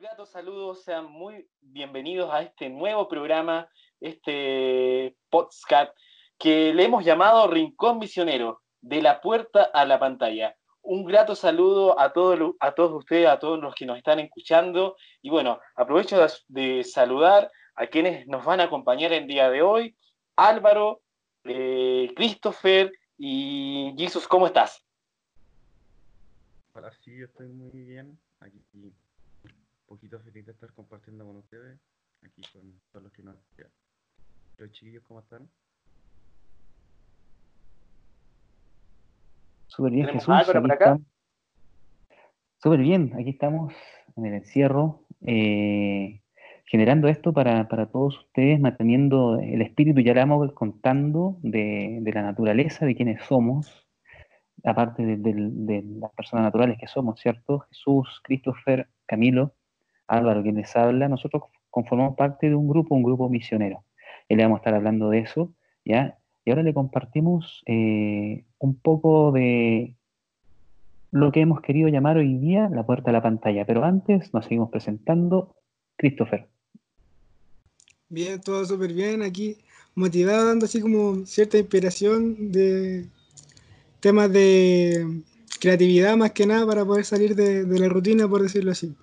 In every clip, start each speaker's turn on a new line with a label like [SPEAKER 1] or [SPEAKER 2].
[SPEAKER 1] grato saludo, sean muy bienvenidos a este nuevo programa, este podcast que le hemos llamado Rincón Misionero, de la puerta a la pantalla. Un grato saludo a todos, a todos ustedes, a todos los que nos están escuchando. Y bueno, aprovecho de, saludar a quienes nos van a acompañar el día de hoy. Álvaro, eh, Christopher y Jesus, ¿cómo estás?
[SPEAKER 2] Hola, sí, estoy muy bien. Aquí poquito feliz de estar compartiendo con ustedes, aquí con todos los que nos Los chiquillos, ¿cómo están?
[SPEAKER 3] Súper bien, Jesús. Súper bien, aquí estamos en el encierro, eh, generando esto para, todos ustedes, manteniendo el espíritu, ya le vamos contando de, la naturaleza, de quienes somos, aparte de, las personas naturales que somos, ¿cierto? Jesús, Christopher, Camilo, Álvaro, quien les habla, nosotros conformamos parte de un grupo, un grupo misionero. Y le vamos a estar hablando de eso, ¿ya? Y ahora le compartimos eh, un poco de lo que hemos querido llamar hoy día la puerta a la pantalla. Pero antes nos seguimos presentando. Christopher.
[SPEAKER 4] Bien, todo súper bien aquí, motivado, dando así como cierta inspiración de temas de creatividad más que nada para poder salir de, la rutina, por decirlo así.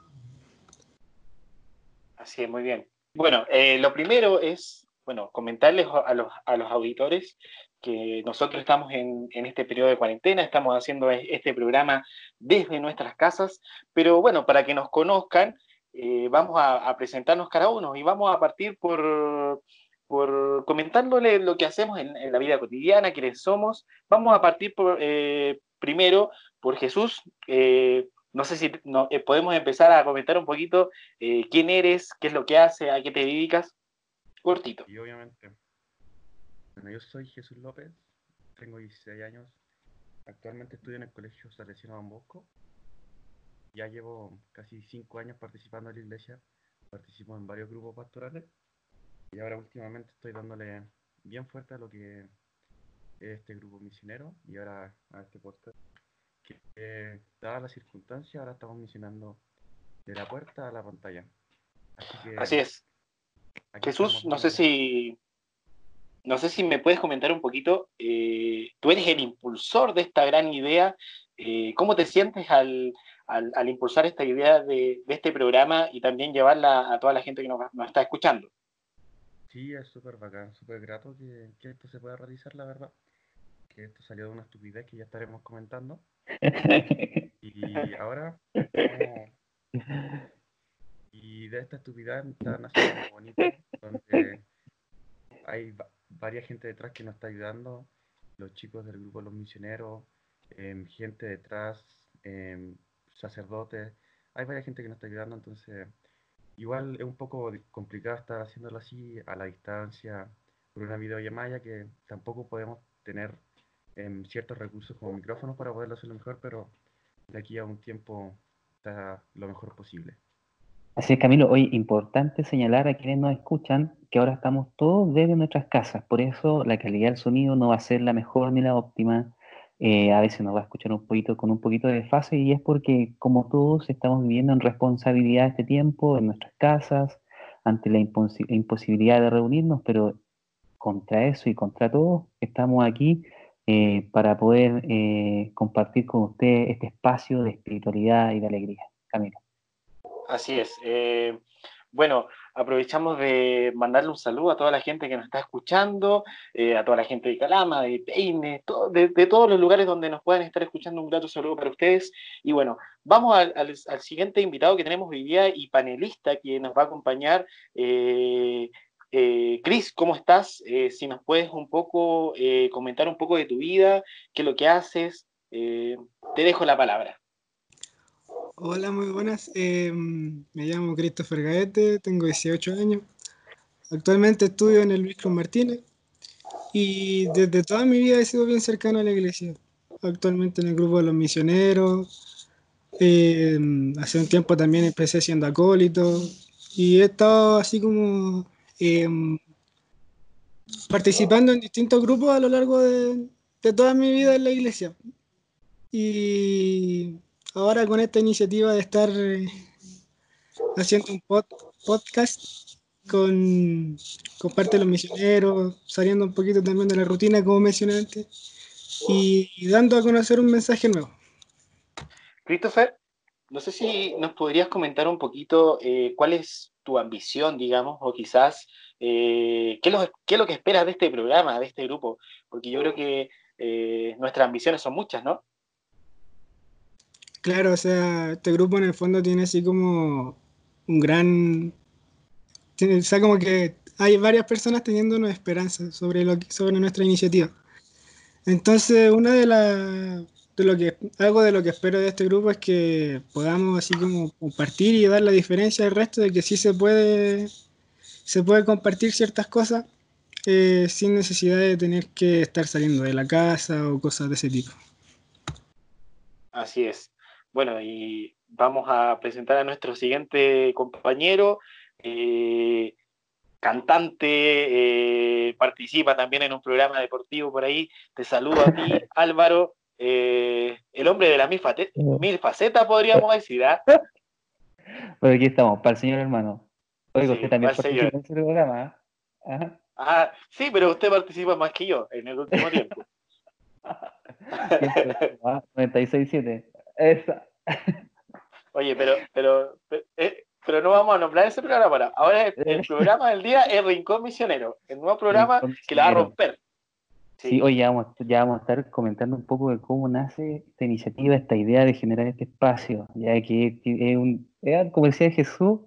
[SPEAKER 1] Así es, muy bien. Bueno, eh, lo primero es bueno, comentarles a los, a los auditores que nosotros estamos en, en, este periodo de cuarentena, estamos haciendo este programa desde nuestras casas, pero bueno, para que nos conozcan, eh, vamos a, presentarnos cada uno y vamos a partir por, por comentándole lo que hacemos en, la vida cotidiana, quiénes somos. Vamos a partir por, eh, primero por Jesús. Eh, no sé si no, podemos empezar a comentar un poquito quién eres, qué es lo que haces, a qué te dedicas. Cortito.
[SPEAKER 2] Y obviamente. Bueno, yo soy Jesús López, tengo 16 años. Actualmente estudio en el Colegio Salesiano Don Bosco. Ya llevo casi 5 años participando en la iglesia. Participo en varios grupos pastorales. Y ahora últimamente estoy dándole bien fuerte a lo que es este grupo misionero y ahora a este podcast. Que eh, dada la circunstancia, ahora estamos misionando de la puerta a la pantalla.
[SPEAKER 1] Así es. Jesús, no sé si no sé si me puedes comentar un poquito, eh, tú eres el impulsor de esta gran idea, eh, ¿cómo te sientes al, impulsar esta idea de, este programa y también llevarla a toda la gente que nos, está escuchando?
[SPEAKER 2] Sí, es súper bacán, súper grato que, esto se pueda realizar, la verdad. Que esto salió de una estupidez que ya estaremos comentando. y ahora, y de esta estupidez están haciendo algo bonito, donde hay varias gente detrás que nos está ayudando, los chicos del grupo Los Misioneros, em, gente detrás, em, sacerdotes, hay varias gente que nos está ayudando, entonces igual es un poco complicado estar haciéndolo así a la distancia por una videollamada que tampoco podemos tener em, ciertos recursos como micrófonos para poderlo hacerlo mejor, pero de aquí a un tiempo está lo mejor posible.
[SPEAKER 3] Así es, Camilo, hoy importante señalar a quienes nos escuchan que ahora estamos todos desde nuestras casas, por eso la calidad del sonido no va a ser la mejor ni la óptima, eh, a veces nos va a escuchar un poquito con un poquito de desfase y es porque como todos estamos viviendo en responsabilidad este tiempo, en nuestras casas, ante la imposibilidad de reunirnos, pero contra eso y contra todo estamos aquí eh, para poder eh, compartir con usted este espacio de espiritualidad y de alegría. Camilo.
[SPEAKER 1] Así es. Eh, bueno, aprovechamos de mandarle un saludo a toda la gente que nos está escuchando, a toda la gente de Calama, de Peine, de, todos los lugares donde nos puedan estar escuchando. Un grato saludo para ustedes. Y bueno, vamos al, siguiente invitado que tenemos hoy día y panelista que nos va a acompañar. Cris, ¿cómo estás? si nos puedes un poco comentar un poco de tu vida, qué es lo que haces, te dejo la palabra.
[SPEAKER 4] Hola, muy buenas. Me llamo Christopher Gaete, tengo 18 años. Actualmente estudio en el Luis Cruz Martínez y desde toda mi vida he sido bien cercano a la iglesia. Actualmente en el grupo de los misioneros. Hace un tiempo también empecé siendo acólito y he estado así como em, participando en distintos grupos a lo largo de, toda mi vida en la iglesia. Y ahora con esta iniciativa de estar eh, haciendo un podcast con, con parte de los misioneros, saliendo un poquito también de la rutina, como mencioné antes, y, dando a conocer un mensaje nuevo.
[SPEAKER 1] Christopher, no sé si nos podrías comentar un poquito eh, cuál es tu ambición, digamos, o quizás eh, ¿qué, qué, es lo, que esperas de este programa, de este grupo, porque yo creo que eh, nuestras ambiciones son muchas, ¿no?
[SPEAKER 4] Claro, o sea, este grupo en el fondo tiene así como un gran... o sea, como que hay varias personas teniendo una esperanza sobre, lo sobre nuestra iniciativa. Entonces, una de las... De lo que, algo de lo que espero de este grupo es que podamos así como compartir y dar la diferencia al resto de que sí se puede, se puede compartir ciertas cosas eh, sin necesidad de tener que estar saliendo de la casa o cosas de ese tipo.
[SPEAKER 1] Así es. Bueno, y vamos a presentar a nuestro siguiente compañero, eh, cantante, eh, participa también en un programa deportivo por ahí. Te saludo a ti, Álvaro, eh, el hombre de las mil, mil facetas, podríamos decir. ¿ah?
[SPEAKER 3] Bueno, aquí estamos, para el señor hermano. Oigo, usted también participa en ese programa.
[SPEAKER 1] Ah, sí, pero usted participa más que yo en el último tiempo.
[SPEAKER 3] 96.7. Esa.
[SPEAKER 1] Oye, pero, pero, eh, pero, no vamos a nombrar ese programa ahora. Ahora el, programa del día es Rincón Misionero, el nuevo programa que la va a romper.
[SPEAKER 3] Sí, hoy ya vamos, ya vamos a estar comentando un poco de cómo nace esta iniciativa, esta idea de generar este espacio, ya que es, un, como decía Jesús,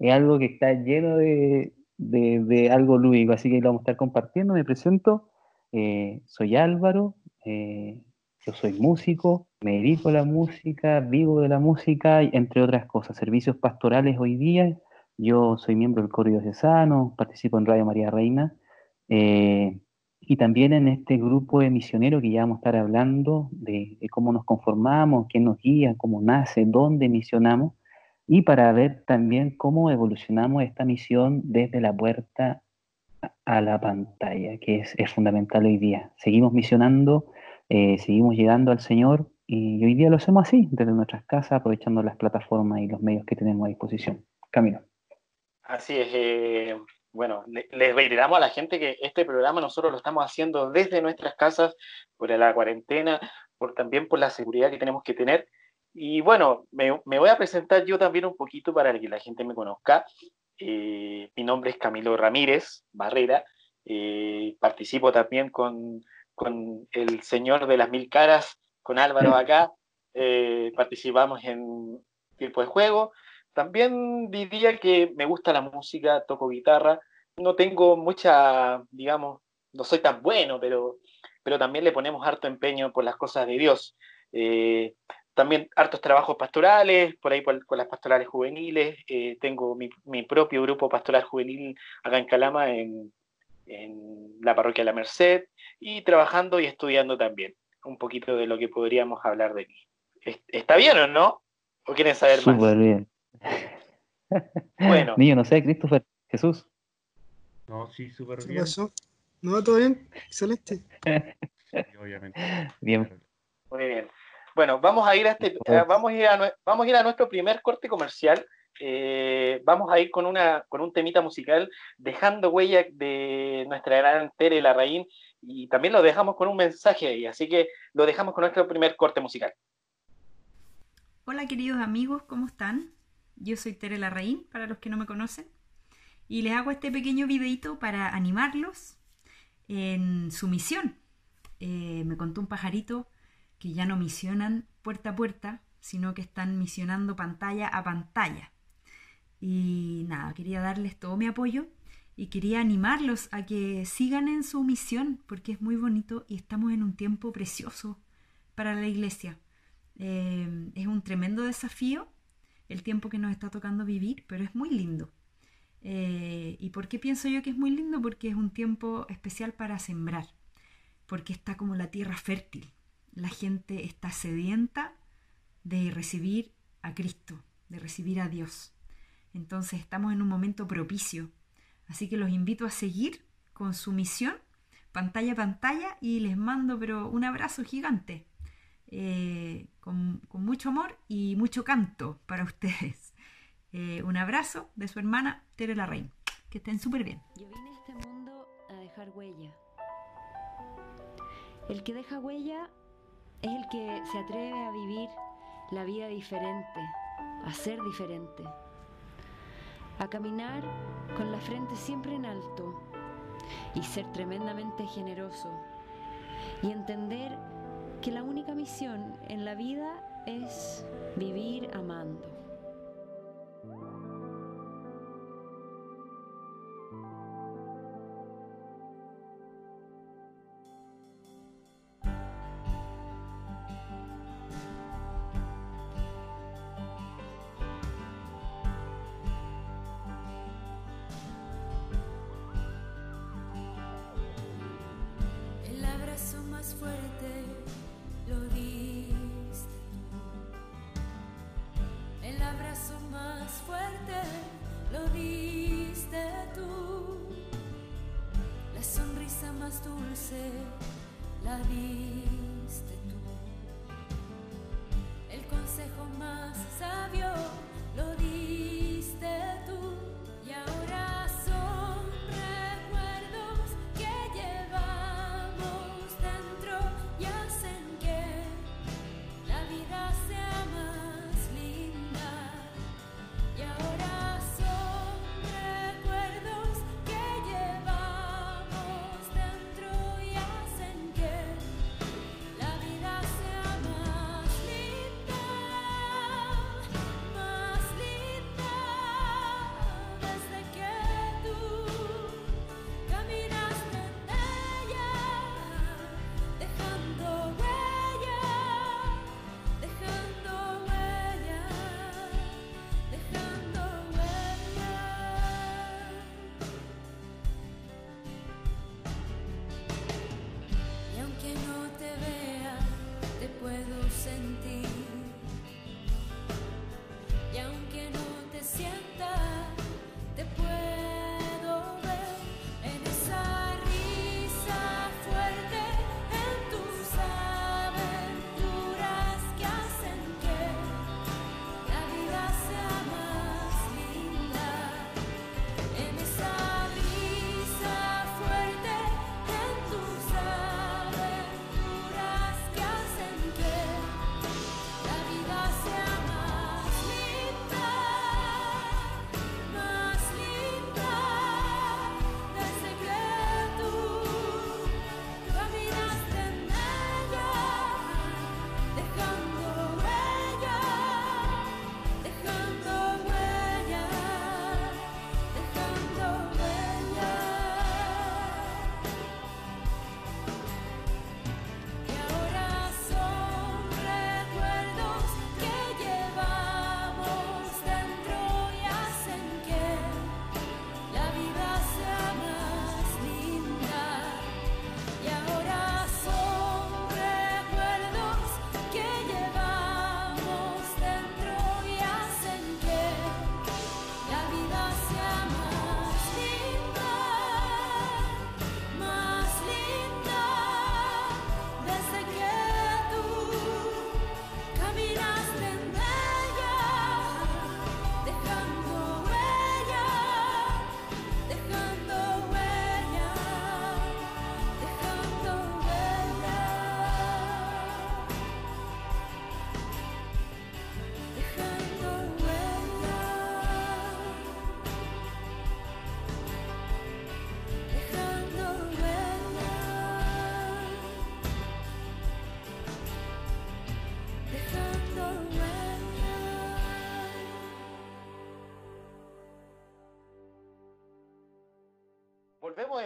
[SPEAKER 3] es algo que está lleno de, de, algo lúdico, así que lo vamos a estar compartiendo. Me presento, eh, soy Álvaro, eh, yo soy músico, me dedico a la música, vivo de la música, entre otras cosas, servicios pastorales hoy día. Yo soy miembro del Coro Diocesano, participo en Radio María Reina eh, y también en este grupo de misioneros que ya vamos a estar hablando de, cómo nos conformamos, quién nos guía, cómo nace, dónde misionamos y para ver también cómo evolucionamos esta misión desde la puerta a la pantalla, que es, es fundamental hoy día. Seguimos misionando eh, seguimos llegando al Señor y hoy día lo hacemos así, desde nuestras casas, aprovechando las plataformas y los medios que tenemos a disposición. Camino.
[SPEAKER 1] Así es. Eh, bueno, les reiteramos a la gente que este programa nosotros lo estamos haciendo desde nuestras casas por la cuarentena, por también por la seguridad que tenemos que tener. Y bueno, me, voy a presentar yo también un poquito para que la gente me conozca. Eh, mi nombre es Camilo Ramírez Barrera. participo también con con el Señor de las Mil Caras, con Álvaro acá, eh, participamos en tiempo de juego. También diría que me gusta la música, toco guitarra, no tengo mucha, digamos, no soy tan bueno, pero, pero también le ponemos harto empeño por las cosas de Dios. Eh, también hartos trabajos pastorales, por ahí con las pastorales juveniles. Eh, tengo mi, propio grupo pastoral juvenil acá en Calama, en, en la parroquia la Merced y trabajando y estudiando también. Un poquito de lo que podríamos hablar de mí. ¿Está bien o no? ¿O quieren saber más?
[SPEAKER 3] Súper bien.
[SPEAKER 1] Bueno.
[SPEAKER 3] Niño, no sé, Christopher, Jesús.
[SPEAKER 2] No, sí, súper bien.
[SPEAKER 4] ¿No? ¿Todo bien? Excelente.
[SPEAKER 2] obviamente.
[SPEAKER 3] Bien.
[SPEAKER 1] Muy bien. Bueno, vamos a ir a este, vamos a ir a, vamos a ir a nuestro primer corte comercial eh, vamos a ir con, una, con un temita musical, dejando huella de nuestra gran Tere Larraín, y también lo dejamos con un mensaje ahí, así que lo dejamos con nuestro primer corte musical.
[SPEAKER 5] Hola queridos amigos, ¿cómo están? Yo soy Tere Larraín, para los que no me conocen, y les hago este pequeño videito para animarlos en su misión. Eh, me contó un pajarito que ya no misionan puerta a puerta, sino que están misionando pantalla a pantalla. Y nada, quería darles todo mi apoyo y quería animarlos a que sigan en su misión porque es muy bonito y estamos en un tiempo precioso para la iglesia. Eh, es un tremendo desafío el tiempo que nos está tocando vivir, pero es muy lindo. Eh, ¿Y por qué pienso yo que es muy lindo? Porque es un tiempo especial para sembrar, porque está como la tierra fértil. La gente está sedienta de recibir a Cristo, de recibir a Dios. Entonces estamos en un momento propicio. Así que los invito a seguir con su misión, pantalla a pantalla, y les mando pero un abrazo gigante, eh, con, mucho amor y mucho canto para ustedes. Eh, un abrazo de su hermana Tere Larraín. Que estén súper bien.
[SPEAKER 6] Yo vine a este mundo a dejar huella. El que deja huella es el que se atreve a vivir la vida diferente, a ser diferente, a caminar con la frente siempre en alto y ser tremendamente generoso y entender que la única misión en la vida es vivir amando.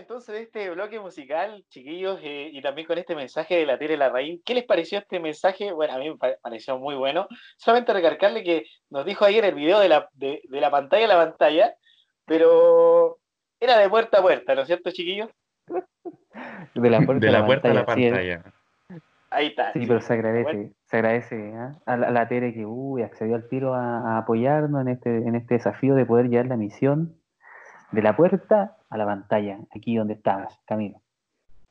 [SPEAKER 1] Entonces de este bloque musical, chiquillos, eh, y también con este mensaje de la Tere Larraín. ¿Qué les pareció este mensaje? Bueno, a mí me pa- pareció muy bueno. Solamente recargarle que nos dijo ayer el video de la, de, de la pantalla a la pantalla, pero era de puerta a puerta, ¿no es cierto, chiquillos?
[SPEAKER 3] De la puerta,
[SPEAKER 2] de la puerta a la
[SPEAKER 3] sí, es-
[SPEAKER 2] pantalla.
[SPEAKER 1] Ahí está.
[SPEAKER 3] Sí, pero se agradece,
[SPEAKER 1] Bueno.
[SPEAKER 3] se agradece ¿ah? a, la, a la Tere que uy, accedió al tiro a, a apoyarnos en este, en este desafío de poder llevar la misión de la puerta a la pantalla, aquí donde estamos, Camilo.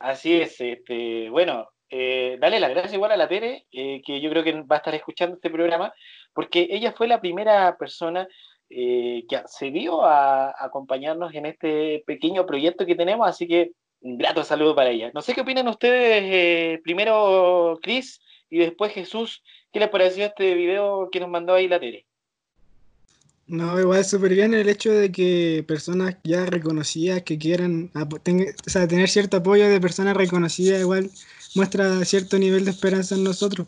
[SPEAKER 1] Así es, este, bueno, eh, dale las gracias igual a la Tere, eh, que yo creo que va a estar escuchando este programa, porque ella fue la primera persona eh, que accedió a, a acompañarnos en este pequeño proyecto que tenemos, así que un grato saludo para ella. No sé qué opinan ustedes, primero Cris y después Jesús, ¿qué les pareció este video que nos mandó ahí la Tere?
[SPEAKER 4] No, igual súper bien el hecho de que personas ya reconocidas que quieran o sea, tener cierto apoyo de personas reconocidas igual muestra cierto nivel de esperanza en nosotros.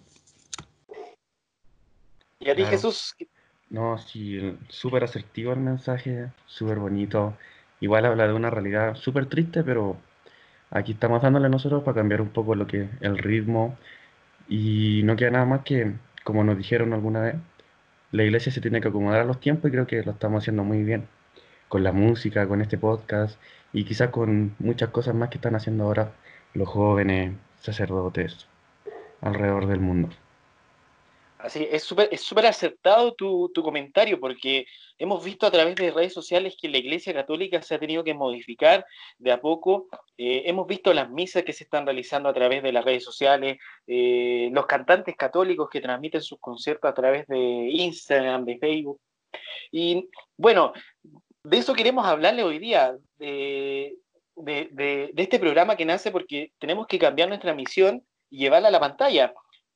[SPEAKER 1] Y a ti,
[SPEAKER 2] Claro.
[SPEAKER 1] Jesús,
[SPEAKER 2] No, sí, súper asertivo el mensaje, súper bonito. Igual habla de una realidad súper triste, pero aquí estamos dándole nosotros para cambiar un poco lo que el ritmo. Y no queda nada más que, como nos dijeron alguna vez, la iglesia se tiene que acomodar a los tiempos y creo que lo estamos haciendo muy bien. Con la música, con este podcast y quizás con muchas cosas más que están haciendo ahora los jóvenes sacerdotes alrededor del mundo.
[SPEAKER 1] Así, es súper es súper acertado tu, tu comentario, porque hemos visto a través de redes sociales que la Iglesia Católica se ha tenido que modificar de a poco. Eh, hemos visto las misas que se están realizando a través de las redes sociales, eh, los cantantes católicos que transmiten sus conciertos a través de Instagram, de Facebook. Y bueno, de eso queremos hablarle hoy día, de- de- de este programa que nace porque tenemos que cambiar nuestra misión y llevarla a la pantalla.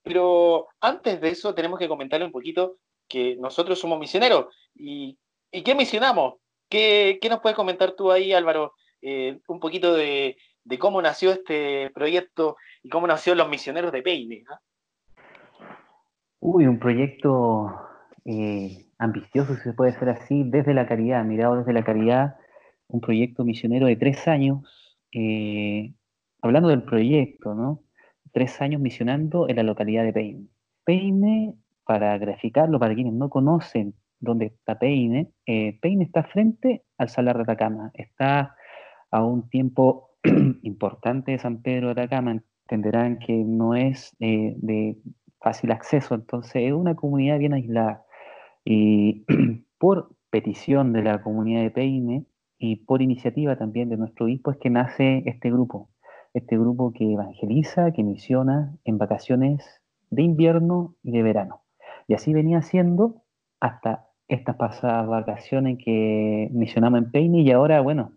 [SPEAKER 1] Pero antes de eso tenemos que comentarle un poquito que nosotros somos misioneros. ¿Y, y qué misionamos? ¿Qué, qué nos puedes comentar tú ahí, Álvaro? Eh, un poquito de, de cómo nació este proyecto y cómo nació los misioneros de Peine. ¿ah?
[SPEAKER 3] Uy, un proyecto eh, ambicioso, si se puede decir así, desde la caridad, mirado desde la caridad, un proyecto misionero de tres años. eh, hablando del proyecto, ¿no? Tres años misionando en la localidad de Peine. Peine, para graficarlo, para quienes no conocen dónde está Peine, eh, Peine está frente al Salar de Atacama, está a un tiempo importante de San Pedro de Atacama, entenderán que no es eh, de fácil acceso, entonces es una comunidad bien aislada. Y por petición de la comunidad de Peine y por iniciativa también de nuestro obispo es que nace este grupo, este grupo que evangeliza, que misiona en vacaciones de invierno y de verano. Y así venía siendo hasta estas pasadas vacaciones que misionamos en Peine y ahora, bueno,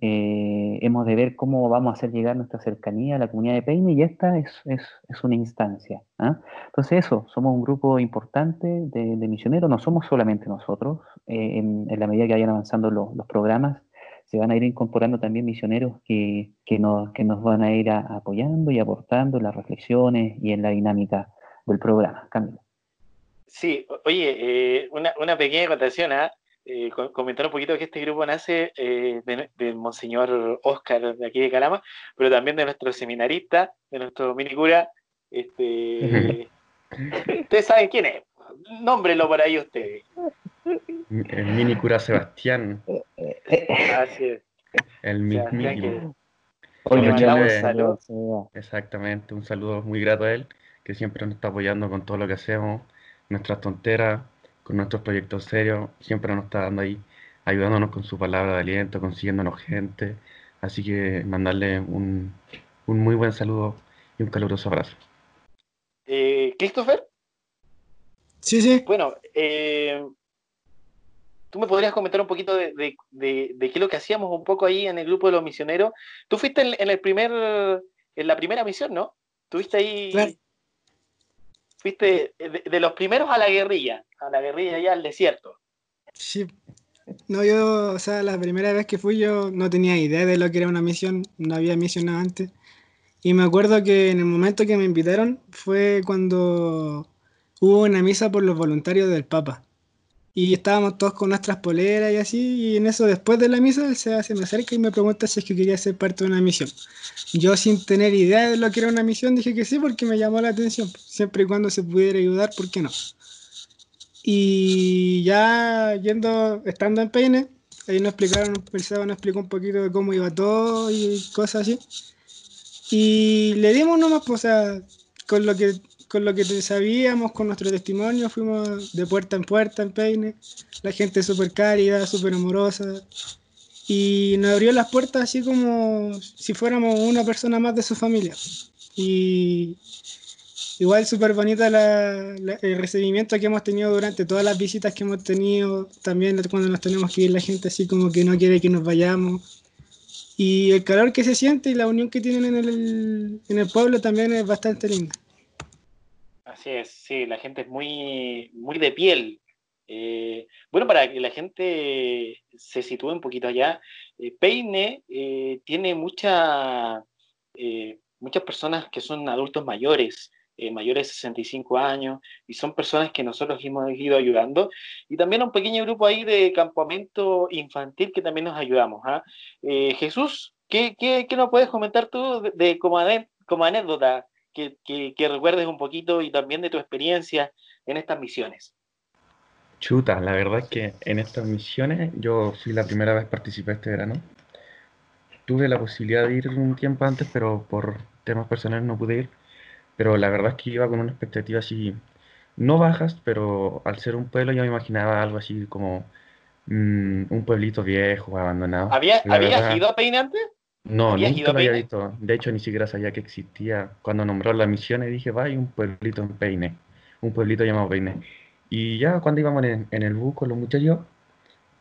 [SPEAKER 3] eh, hemos de ver cómo vamos a hacer llegar nuestra cercanía a la comunidad de Peine y esta es, es, una instancia. ¿ah? Entonces eso, somos un grupo importante de, misioneros, no somos solamente nosotros, eh, en, la medida que vayan avanzando los programas, se van a ir incorporando también misioneros que, que, nos, que nos van a ir a- apoyando y aportando en las reflexiones y en la dinámica del programa. Camilo.
[SPEAKER 1] Sí, oye, eh, una, una pequeña acotación, ¿ah? Eh, co- comentar un poquito que este grupo nace eh, de, de Monseñor Oscar de aquí de Calama, pero también de nuestro seminarista, de nuestro minicura. Este, ustedes saben quién es. Nómbrelo por ahí ustedes.
[SPEAKER 2] El mini cura Sebastián,
[SPEAKER 1] Así es.
[SPEAKER 2] el mi-
[SPEAKER 1] Sebastián,
[SPEAKER 2] mini-
[SPEAKER 1] que-
[SPEAKER 3] Hoy
[SPEAKER 2] le
[SPEAKER 3] nos
[SPEAKER 2] mandamos
[SPEAKER 3] mandamos
[SPEAKER 1] un saludo.
[SPEAKER 2] Exactamente, un saludo muy grato a él, que siempre nos está apoyando con todo lo que hacemos, nuestras tonteras, con nuestros proyectos serios, siempre nos está dando ahí, ayudándonos con su palabra de aliento, consiguiéndonos gente. Así que mandarle un, un muy buen saludo y un caluroso abrazo.
[SPEAKER 1] Eh, Christopher,
[SPEAKER 4] Sí, sí.
[SPEAKER 1] bueno, eh, tú me podrías comentar un poquito de, de- de- de qué es lo que hacíamos un poco ahí en el grupo de los misioneros. Tú fuiste en, en el primer, en la primera misión, ¿no? Tuviste ahí,
[SPEAKER 4] Claro.
[SPEAKER 1] fuiste de, de los primeros a la guerrilla, a la guerrilla allá al desierto.
[SPEAKER 4] Sí. No, yo, o sea, la primera vez que fui yo no tenía idea de lo que era una misión, no había misionado antes. Y me acuerdo que en el momento que me invitaron fue cuando hubo una misa por los voluntarios del Papa. Y estábamos todos con nuestras poleras y así, y en eso después de la misa él se, se me acerca y me pregunta si es que quería ser parte de una misión. Yo sin tener idea de lo que era una misión dije que sí porque me llamó la atención, siempre y cuando se pudiera ayudar, ¿por qué no? Y ya yendo, estando en Peine, ahí nos explicaron, el Seba nos explicó un poquito de cómo iba todo y cosas así. Y le dimos nomás, pues, o sea, con lo que, con lo que sabíamos, con nuestro testimonio, fuimos de puerta en puerta en Peine. La gente súper cálida, súper amorosa. Y nos abrió las puertas así como si fuéramos una persona más de su familia. Y, igual súper bonita la- la- el recibimiento que hemos tenido durante todas las visitas que hemos tenido, también cuando nos tenemos que ir la gente así como que no quiere que nos vayamos. Y el calor que se siente y la unión que tienen en el, en el pueblo también es bastante linda.
[SPEAKER 1] Así es, sí, la gente es muy, muy de piel. Eh, bueno, para que la gente se sitúe un poquito allá, eh, Peine eh, tiene mucha, eh, muchas personas que son adultos mayores, eh, mayores de 65 años, y son personas que nosotros hemos ido ayudando, y también un pequeño grupo ahí de campamento infantil que también nos ayudamos. ¿ah? Eh, Jesús, ¿qué, qué, qué nos puedes comentar tú de, de como, como anécdota que, que, que recuerdes un poquito y también de tu experiencia en estas misiones?
[SPEAKER 2] Chuta, la verdad es que en estas misiones yo fui la primera vez que participé este verano. Tuve la posibilidad de ir un tiempo antes, pero por temas personales no pude ir. Pero la verdad es que iba con una expectativa así, no bajas, pero al ser un pueblo yo me imaginaba algo así como mm, un pueblito viejo, abandonado.
[SPEAKER 1] ¿Había,
[SPEAKER 2] La
[SPEAKER 1] ¿Habías
[SPEAKER 2] verdad-
[SPEAKER 1] ido a Peine antes?
[SPEAKER 2] No,
[SPEAKER 1] ¿Habías
[SPEAKER 2] nunca
[SPEAKER 1] ido
[SPEAKER 2] lo había visto. De hecho, ni siquiera sabía que existía. Cuando nombró la misión, y dije, va, hay un pueblito en Peine, un pueblito llamado Peine. Y ya cuando íbamos en, en el bus con los muchachos,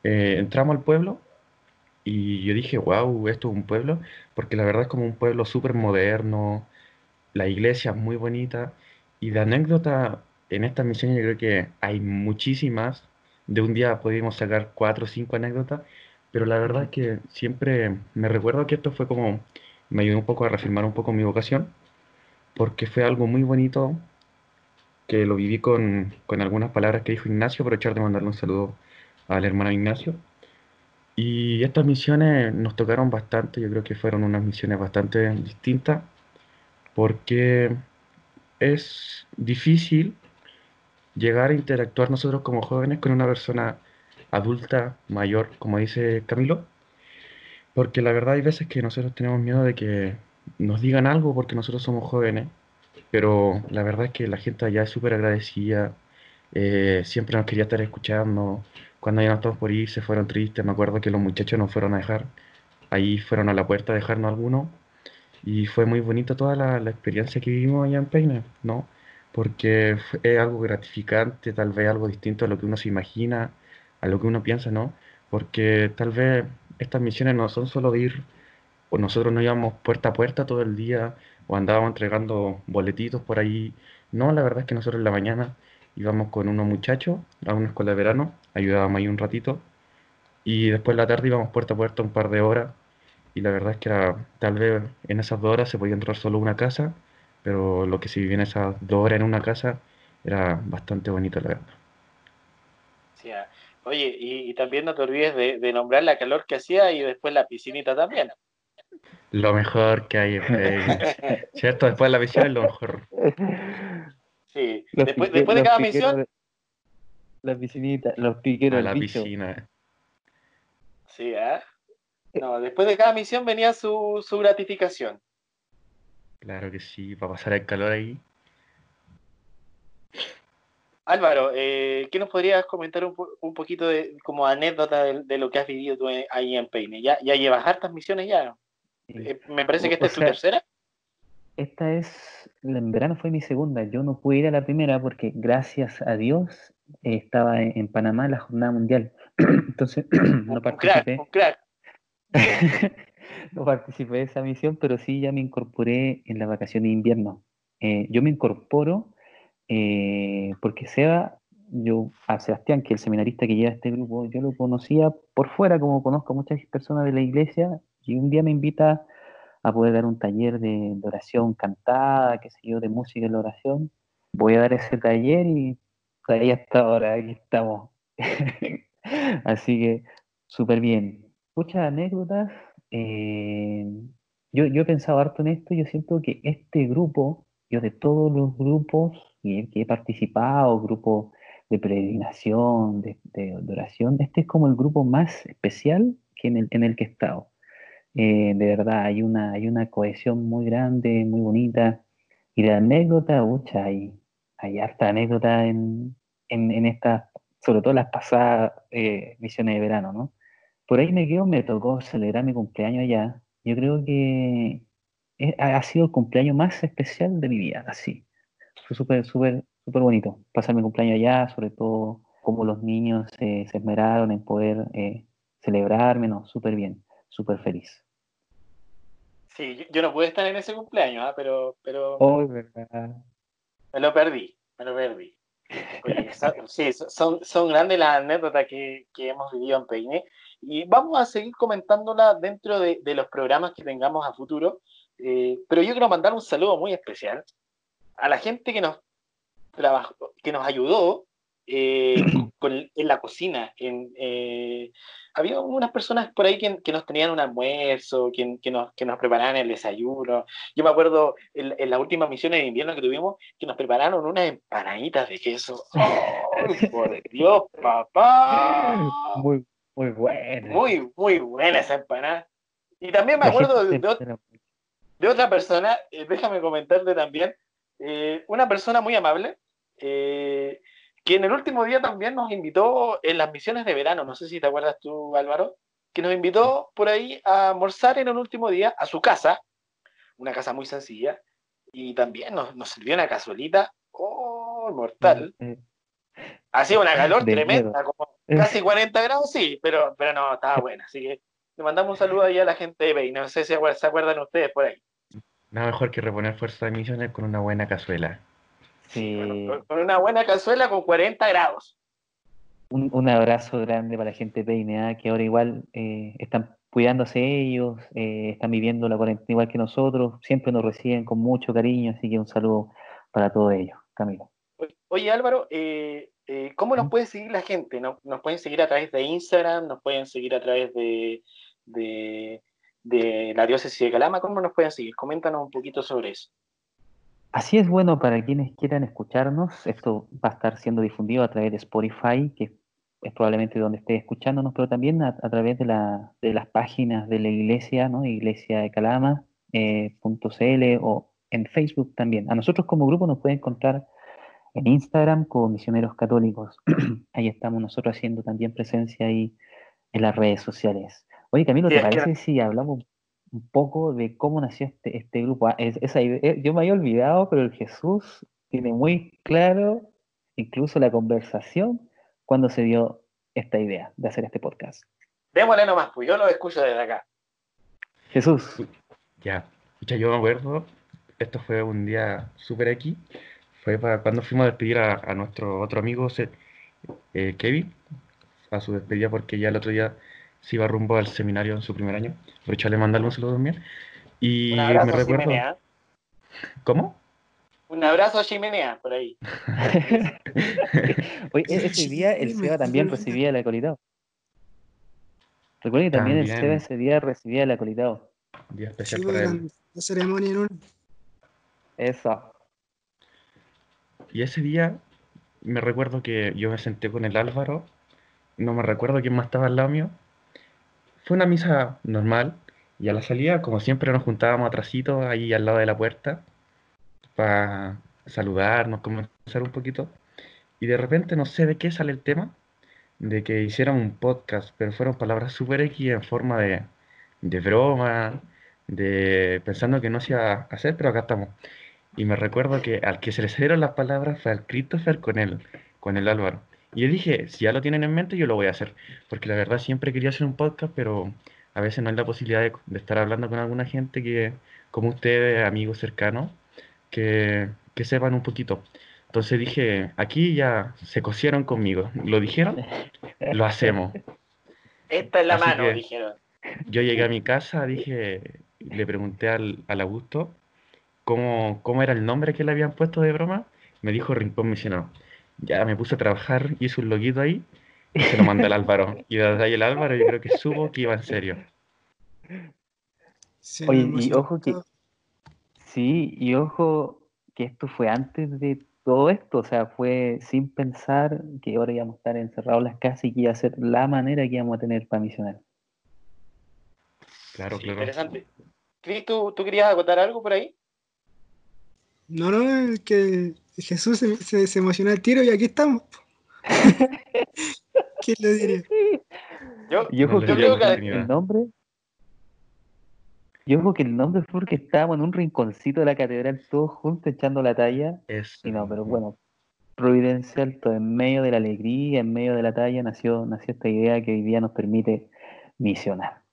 [SPEAKER 2] eh, entramos al pueblo y yo dije, wow, esto es un pueblo, porque la verdad es como un pueblo súper moderno, la iglesia es muy bonita. Y de anécdota, en estas misiones yo creo que hay muchísimas. De un día pudimos sacar cuatro o cinco anécdotas, pero la verdad es que siempre me recuerdo que esto fue como, me ayudó un poco a reafirmar un poco mi vocación, porque fue algo muy bonito, que lo viví con, con algunas palabras que dijo Ignacio, aprovechar de mandarle un saludo al hermano Ignacio. Y estas misiones nos tocaron bastante, yo creo que fueron unas misiones bastante distintas, porque es difícil llegar a interactuar nosotros como jóvenes con una persona adulta, mayor, como dice Camilo, porque la verdad hay veces que nosotros tenemos miedo de que nos digan algo porque nosotros somos jóvenes, pero la verdad es que la gente allá es súper agradecida, eh, siempre nos quería estar escuchando, cuando ya no estamos por ir se fueron tristes, me acuerdo que los muchachos nos fueron a dejar, ahí fueron a la puerta a dejarnos algunos, y fue muy bonita toda la, experiencia que vivimos allá en Peine, ¿no? Porque es algo gratificante, tal vez algo distinto a lo que uno se imagina, a lo que uno piensa, ¿no? Porque tal vez estas misiones no son solo de ir, o nosotros no íbamos puerta a puerta todo el día, o andábamos entregando boletitos por ahí. No, la verdad es que nosotros en la mañana íbamos con unos muchachos a una escuela de verano, ayudábamos ahí un ratito, y después en la tarde íbamos puerta a puerta un par de horas, y la verdad es que tal vez en esas dos horas se podía entrar solo una casa, pero lo que se vivía en esas dos horas en una casa era bastante bonito, la verdad.
[SPEAKER 1] Sí. Oye, y, y también no te olvides de, de nombrar la calor que hacía y después la piscinita también.
[SPEAKER 2] Lo mejor que hay ¿cierto? Después de la misión es lo mejor.
[SPEAKER 1] Sí,
[SPEAKER 3] Los
[SPEAKER 1] después,
[SPEAKER 3] pique-
[SPEAKER 1] después de cada misión,
[SPEAKER 3] de- Las piscinitas, los piqueros
[SPEAKER 2] A la
[SPEAKER 3] bicho.
[SPEAKER 2] piscina.
[SPEAKER 1] sí, ¿ah? No, después de cada misión venía su, su gratificación.
[SPEAKER 2] Claro que sí, para pasar el calor ahí.
[SPEAKER 1] Álvaro, eh, ¿qué nos podrías comentar un, po- un poquito de, como anécdota de, de lo que has vivido tú ahí en Peine? Ya, ya llevas hartas misiones ya.
[SPEAKER 3] Sí.
[SPEAKER 1] Eh, me parece que esta
[SPEAKER 3] o
[SPEAKER 1] es tu
[SPEAKER 3] sea,
[SPEAKER 1] tercera.
[SPEAKER 3] Esta es, en verano fue mi segunda. Yo no pude ir a la primera porque gracias a Dios eh, estaba en, en Panamá en la jornada mundial. Entonces no
[SPEAKER 1] Un, un crack,
[SPEAKER 3] participé.
[SPEAKER 1] un crack.
[SPEAKER 3] No participé de esa misión, pero sí ya me incorporé en la vacación de invierno. Eh, yo me incorporo eh, porque Seba, yo, a Sebastián, que es el seminarista que lleva este grupo, yo lo conocía por fuera, como conozco a muchas personas de la iglesia, y un día me invita a poder dar un taller de, de oración cantada, qué sé yo, de música en la oración. Voy a dar ese taller y de ahí hasta ahora, aquí estamos. Así que súper bien. Muchas anécdotas. eh, yo, yo he pensado harto en esto, yo siento que este grupo, yo de todos los grupos que, he participado, grupos de peregrinación, de, de- de oración, este es como el grupo más especial que en el, en el que he estado. Eh, de verdad, hay una, hay una cohesión muy grande, muy bonita. Y de anécdota, ucha, hay, hay harta anécdota en, en, en estas, sobre todo las pasadas eh, misiones de verano, ¿no? Por ahí me quedo, me tocó celebrar mi cumpleaños allá. Yo creo que ha sido el cumpleaños más especial de mi vida, así. fue súper, súper, súper bonito pasar mi cumpleaños allá, sobre todo cómo los niños se se esmeraron en poder eh, celebrarme, no, súper bien, súper feliz.
[SPEAKER 1] Sí, yo, yo no pude estar en ese cumpleaños, ¿ah? pero, pero
[SPEAKER 3] Oh, verdad.
[SPEAKER 1] me lo perdí, me lo perdí. Oye, sa- sí, so- son, son grandes las anécdotas que, que hemos vivido en Peine y vamos a seguir comentándolas dentro de, de los programas que tengamos a futuro. Eh, pero yo quiero mandar un saludo muy especial a la gente que nos trabajó, que nos ayudó eh, con- en la cocina. En, eh, había unas personas por ahí que, que nos tenían un almuerzo, que, que nos, que nos preparaban el desayuno. Yo me acuerdo en, en las últimas misiones de invierno que tuvimos, que nos prepararon unas empanaditas de queso. ¡Ay, por Dios, papá!
[SPEAKER 3] Muy, muy bueno.
[SPEAKER 1] Muy, muy buena esa empanada. Y también me acuerdo de, de de otra persona, eh, déjame comentarte también, eh, una persona muy amable, eh, que en el último día también nos invitó en las misiones de verano, no sé si te acuerdas tú, Álvaro, que nos invitó por ahí a almorzar en el último día a su casa, una casa muy sencilla, y también nos, nos sirvió una cazuelita, oh, mortal.
[SPEAKER 3] Eh,
[SPEAKER 1] Hacía una calor
[SPEAKER 3] De
[SPEAKER 1] tremenda,
[SPEAKER 3] miedo.
[SPEAKER 1] como casi 40 grados, sí, pero, pero no, estaba buena. Así que le mandamos un saludo ahí a la gente de Bay. No sé si se acuerdan ustedes por ahí.
[SPEAKER 2] Nada mejor que reponer fuerza de misiones con una buena cazuela.
[SPEAKER 3] Sí.
[SPEAKER 1] Bueno, con- una buena cazuela con 40 grados.
[SPEAKER 3] Un, un abrazo grande para la gente de Peine, ¿ah? que ahora igual eh, están cuidándose ellos, eh, están viviendo la cuarentena igual que nosotros, siempre nos reciben con mucho cariño, así que un saludo para todos ellos, Camilo.
[SPEAKER 1] Oye, Álvaro, eh, eh, ¿cómo nos puede seguir la gente? ¿No- ¿Nos pueden seguir a través de Instagram? ¿Nos pueden seguir a través de, de, de la diócesis de Calama? ¿Cómo nos pueden seguir? Coméntanos un poquito sobre eso.
[SPEAKER 3] Así es bueno para quienes quieran escucharnos, esto va a estar siendo difundido a través de Spotify, que es probablemente donde esté escuchándonos, pero también a, través de, la, de las páginas de la iglesia, ¿no? Iglesia de Calama, eh, .cl o en Facebook también. A nosotros como grupo nos pueden encontrar en Instagram como Misioneros Católicos. ahí estamos nosotros haciendo también presencia ahí en las redes sociales. Oye, Camilo,
[SPEAKER 1] Sí,
[SPEAKER 3] ¿te
[SPEAKER 1] que-
[SPEAKER 3] parece si hablamos un poco de cómo nació este, este grupo? Ah, es- esa idea- yo me había olvidado, pero el Jesús tiene muy claro incluso la conversación cuando se dio esta idea de hacer este podcast.
[SPEAKER 1] Démosle nomás, pues yo lo escucho desde acá.
[SPEAKER 3] Jesús,
[SPEAKER 2] Ya, yo me acuerdo, esto fue un día súper aquí, fue para cuando fuimos a despedir a, a nuestro otro amigo eh, Kevin, a su despedida porque ya el otro día se iba rumbo al seminario en su primer año, aprovecharle mandarle un saludo también, y
[SPEAKER 1] Un
[SPEAKER 2] me
[SPEAKER 1] abrazo
[SPEAKER 2] recuerdo,
[SPEAKER 1] Chimenea.
[SPEAKER 2] ¿cómo?
[SPEAKER 1] Un abrazo a Chimenea por ahí.
[SPEAKER 3] Oye, e- ese día el Seba también recibía el acolitado. Recuerden que también el. Seba ese día recibía el acolitado.
[SPEAKER 2] Día especial para él.
[SPEAKER 4] la ceremonia en un...
[SPEAKER 3] Eso.
[SPEAKER 2] Y ese día me recuerdo que yo me senté con el Álvaro, no me recuerdo quién más estaba al lado mío. Fue una misa normal y a la salida, como siempre, nos juntábamos atrasito ahí al lado de la puerta para saludarnos, conversar un poquito. Y de repente no sé de qué sale el tema, de que hicieran un podcast, pero fueron palabras súper X en forma de, de broma, de pensando que no se iba a hacer, pero acá estamos. Y me recuerdo que al que se le salieron las palabras fue al Christopher con él, con el Álvaro. Y yo dije, si ya lo tienen en mente, yo lo voy a hacer. Porque la verdad siempre quería hacer un podcast, pero a veces no hay la posibilidad de, de estar hablando con alguna gente que, como ustedes, amigos cercanos, que, que sepan un poquito. Entonces dije, aquí ya se cosieron conmigo. Lo dijeron, lo hacemos.
[SPEAKER 1] Esta es la
[SPEAKER 2] Así
[SPEAKER 1] mano, dijeron.
[SPEAKER 2] Yo llegué a mi casa, dije, le pregunté al, al Augusto cómo, cómo era el nombre que le habían puesto de broma. Me dijo Rincón Misionero. Ya me puse a trabajar, hice un loguito ahí y se lo mandé al Álvaro. Y desde ahí el Álvaro yo creo que supo que iba en serio.
[SPEAKER 4] se
[SPEAKER 3] Oye, y ojo que-. Sí, y ojo que esto fue antes de todo esto, o sea, fue sin pensar que ahora íbamos a estar encerrados en las casas y que iba a ser la manera que íbamos a tener para misionar.
[SPEAKER 2] Claro,
[SPEAKER 1] Sí,
[SPEAKER 2] claro.
[SPEAKER 1] interesante. Cris, ¿tú, ¿tú querías acotar algo por ahí?
[SPEAKER 4] No, no, es que Jesús se, se, se emocionó al tiro y aquí estamos. ¿Quién lo diría?
[SPEAKER 1] Yo,
[SPEAKER 2] No
[SPEAKER 1] yo creo que
[SPEAKER 3] el nombre, Yo creo que el nombre fue porque estábamos en un rinconcito de la catedral todos juntos echando la talla.
[SPEAKER 2] Es,
[SPEAKER 3] Y no, pero bueno, providencial, todo en medio de la alegría, en medio de la talla, nació, nació esta idea que hoy día nos permite misionar.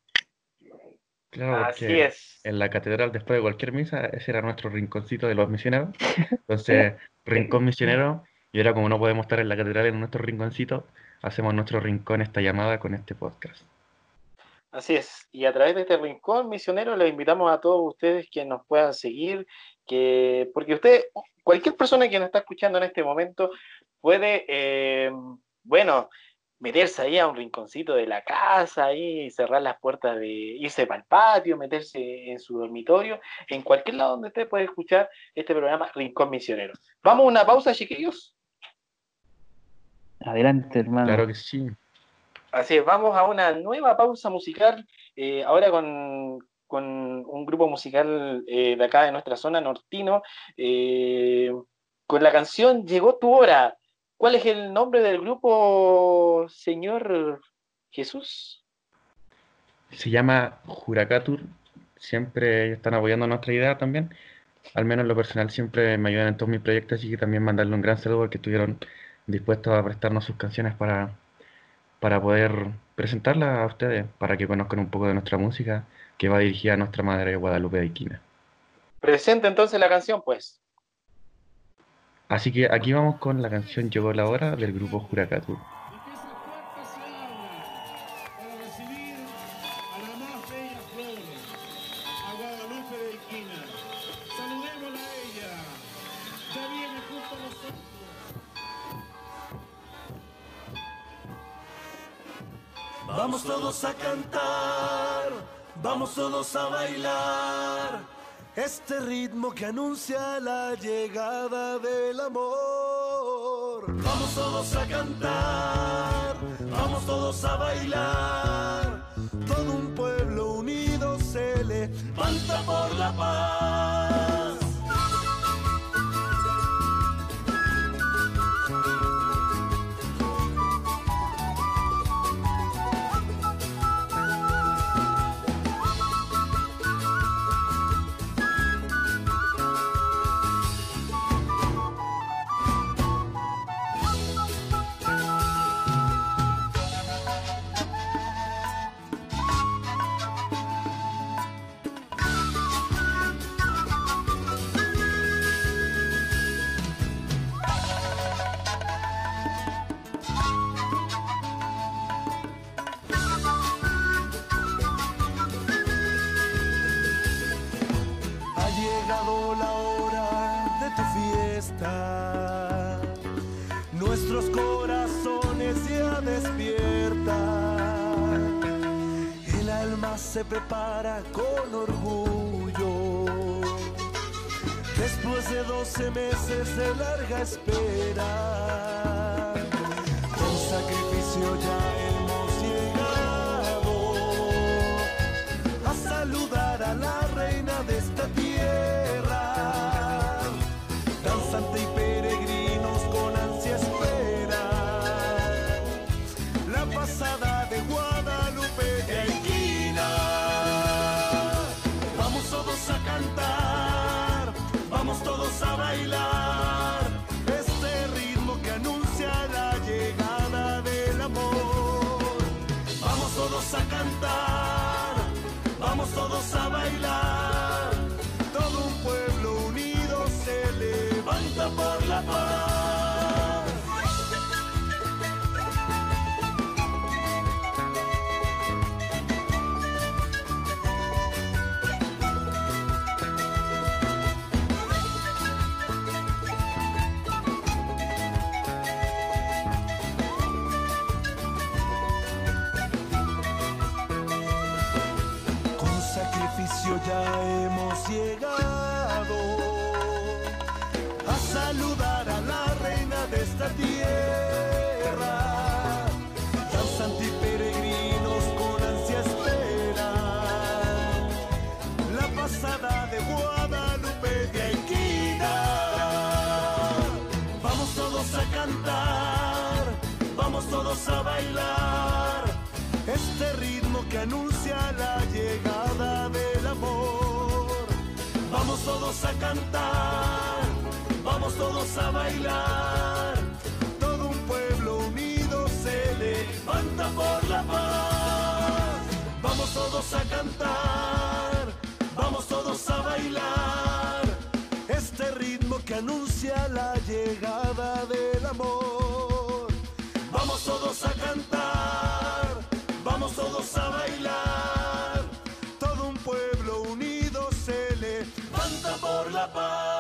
[SPEAKER 2] Claro,
[SPEAKER 1] Así
[SPEAKER 2] porque
[SPEAKER 1] es.
[SPEAKER 2] en la catedral, después de cualquier misa, ese era nuestro rinconcito de los misioneros. Entonces, rincón misionero, y ahora como no podemos estar en la catedral en nuestro rinconcito, hacemos nuestro rincón esta llamada con este podcast.
[SPEAKER 1] Así es. Y a través de este rincón misionero les invitamos a todos ustedes que nos puedan seguir, que porque usted, cualquier persona que nos está escuchando en este momento puede, eh, bueno, meterse ahí a un rinconcito de la casa, ahí cerrar las puertas de irse para el patio, meterse en su dormitorio, en cualquier lado donde usted puede escuchar este programa Rincón Misionero. Vamos a una pausa, chiquillos.
[SPEAKER 3] Adelante, hermano.
[SPEAKER 2] Claro que sí.
[SPEAKER 1] Así es, vamos a una nueva pausa musical, eh, ahora con, con un grupo musical eh, de acá de nuestra zona, Nortino, eh, con la canción Llegó tu hora. ¿Cuál es el nombre del grupo, señor Jesús?
[SPEAKER 2] Se llama Juracatur. Siempre están apoyando nuestra idea también. Al menos en lo personal siempre me ayudan en todos mis proyectos, así que también mandarle un gran saludo porque estuvieron dispuestos a prestarnos sus canciones para, para poder presentarlas a ustedes, para que conozcan un poco de nuestra música que va dirigida a nuestra madre Guadalupe de Iquina.
[SPEAKER 1] Presente entonces la canción, pues.
[SPEAKER 2] Así que aquí vamos con la canción Llegó la hora del grupo
[SPEAKER 7] nosotros.
[SPEAKER 8] Vamos todos a cantar, vamos todos a bailar. Este ritmo que anuncia la llegada del amor. Vamos todos a cantar, vamos todos a bailar. Todo un pueblo unido se levanta por la paz. Prepara con orgullo. Después de 12 meses de larga espera, con sacrificio ya ya hemos llegado a saludar a la reina de esta tierra. Danzante y peregrinos con ansia esperan la pasada de Guadalupe de Aiguina. Vamos todos a cantar, vamos todos a bailar. Este ritmo que anuncia la llegada Vamos todos a cantar, vamos todos a bailar. Todo un pueblo unido se levanta por la paz. Vamos todos a cantar, vamos todos a bailar. Este ritmo que anuncia la llegada del amor. Vamos todos a cantar, vamos todos a bailar. Por la paz.